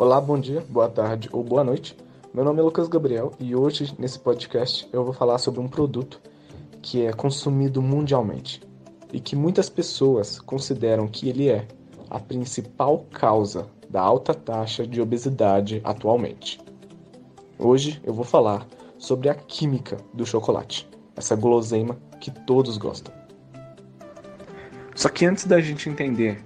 Olá, bom dia, boa tarde ou boa noite. Meu nome é Lucas Gabriel e hoje nesse podcast eu vou falar sobre um produto que é consumido mundialmente e que muitas pessoas consideram que ele é a principal causa da alta taxa de obesidade atualmente. Hoje eu vou falar sobre a química do chocolate, essa guloseima que todos gostam. Só que antes da gente entender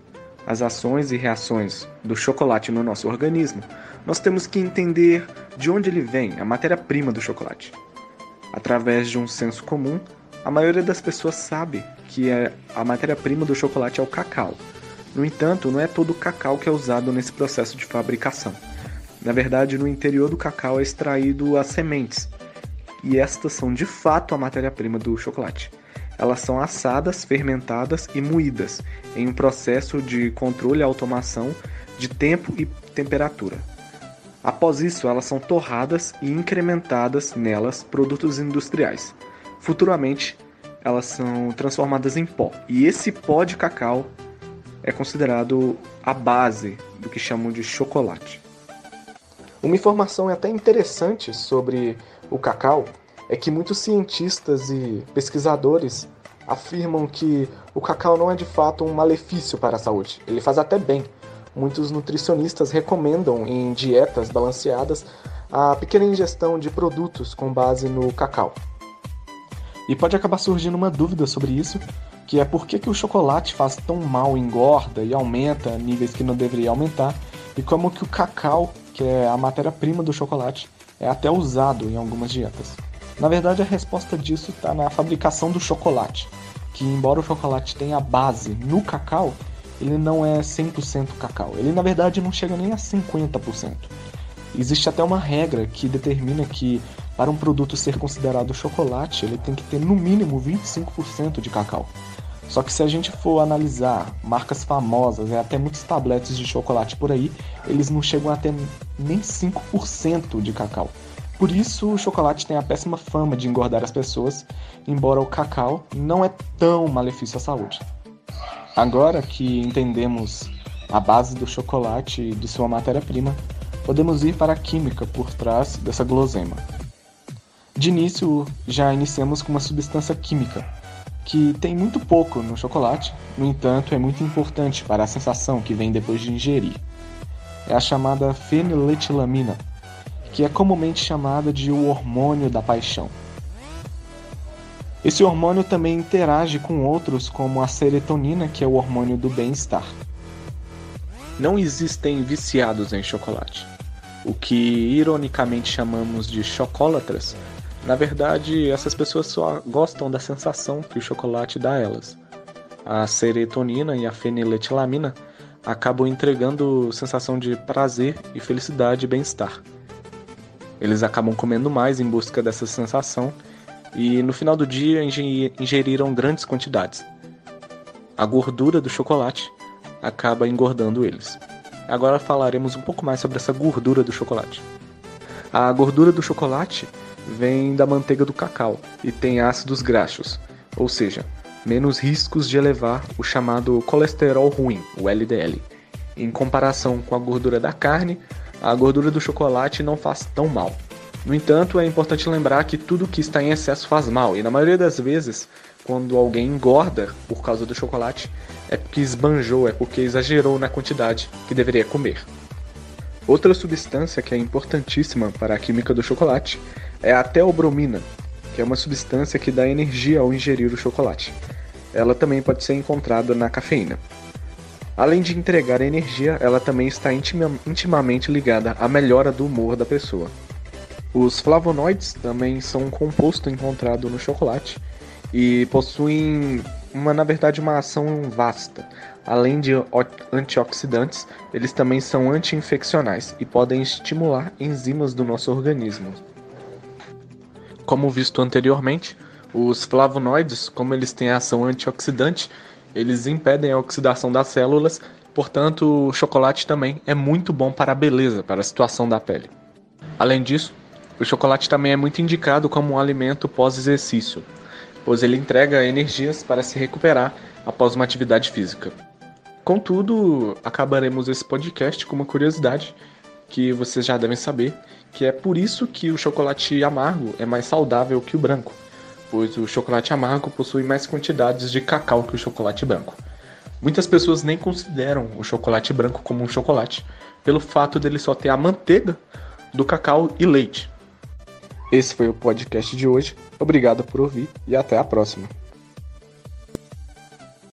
as ações e reações do chocolate no nosso organismo, nós temos que entender de onde ele vem, a matéria-prima do chocolate. Através de um senso comum, a maioria das pessoas sabe que é a matéria-prima do chocolate é o cacau. No entanto, não é todo o cacau que é usado nesse processo de fabricação. Na verdade, no interior do cacau é extraído as sementes, e estas são de fato a matéria-prima do chocolate. Elas são assadas, fermentadas e moídas em um processo de controle e automação de tempo e temperatura. Após isso, elas são torradas e incrementadas nelas produtos industriais. Futuramente, elas são transformadas em pó. E esse pó de cacau é considerado a base do que chamam de chocolate. Uma informação até interessante sobre o cacau é que muitos cientistas e pesquisadores afirmam que o cacau não é de fato um malefício para a saúde. Ele faz até bem. Muitos nutricionistas recomendam em dietas balanceadas a pequena ingestão de produtos com base no cacau. E pode acabar surgindo uma dúvida sobre isso, que é por que, que o chocolate faz tão mal, engorda e aumenta níveis que não deveria aumentar, e como que o cacau, que é a matéria-prima do chocolate, é até usado em algumas dietas. Na verdade, a resposta disso está na fabricação do chocolate, que embora o chocolate tenha base no cacau, ele não é 100% cacau. Ele na verdade não chega nem a 50%. Existe até uma regra que determina que para um produto ser considerado chocolate, ele tem que ter no mínimo 25% de cacau. Só que se a gente for analisar marcas famosas e até muitos tabletes de chocolate por aí, eles não chegam a ter nem 5% de cacau. Por isso, o chocolate tem a péssima fama de engordar as pessoas, embora o cacau não é tão malefício à saúde. Agora que entendemos a base do chocolate e de sua matéria-prima, podemos ir para a química por trás dessa gulosema. De início, já iniciamos com uma substância química, que tem muito pouco no chocolate, no entanto, é muito importante para a sensação que vem depois de ingerir. É a chamada feniletilamina, que é comumente chamada de o hormônio da paixão. Esse hormônio também interage com outros, como a serotonina, que é o hormônio do bem-estar. Não existem viciados em chocolate. O que ironicamente chamamos de chocólatras, na verdade, essas pessoas só gostam da sensação que o chocolate dá a elas. A serotonina e a feniletilamina acabam entregando sensação de prazer e felicidade e bem-estar. Eles acabam comendo mais em busca dessa sensação e no final do dia ingeriram grandes quantidades. A gordura do chocolate acaba engordando eles. Agora falaremos um pouco mais sobre essa gordura do chocolate. A gordura do chocolate vem da manteiga do cacau e tem ácidos graxos, ou seja, menos riscos de elevar o chamado colesterol ruim, o LDL. Em comparação com a gordura da carne, a gordura do chocolate não faz tão mal. No entanto, é importante lembrar que tudo que está em excesso faz mal, e na maioria das vezes, quando alguém engorda por causa do chocolate, é porque esbanjou, é porque exagerou na quantidade que deveria comer. Outra substância que é importantíssima para a química do chocolate é a teobromina, que é uma substância que dá energia ao ingerir o chocolate. Ela também pode ser encontrada na cafeína. Além de entregar energia, ela também está intima, intimamente ligada à melhora do humor da pessoa. Os flavonoides também são um composto encontrado no chocolate e possuem uma, na verdade, uma ação vasta. Além de antioxidantes, eles também são anti-infeccionais e podem estimular enzimas do nosso organismo. Como visto anteriormente, os flavonoides, como eles têm ação antioxidante, eles impedem a oxidação das células, portanto, o chocolate também é muito bom para a beleza, para a situação da pele. Além disso, o chocolate também é muito indicado como um alimento pós-exercício, pois ele entrega energias para se recuperar após uma atividade física. Contudo, acabaremos esse podcast com uma curiosidade, que vocês já devem saber, que é por isso que o chocolate amargo é mais saudável que o branco, pois o chocolate amargo possui mais quantidades de cacau que o chocolate branco. Muitas pessoas nem consideram o chocolate branco como um chocolate, pelo fato dele só ter a manteiga do cacau e leite. Esse foi o podcast de hoje. Obrigado por ouvir e até a próxima.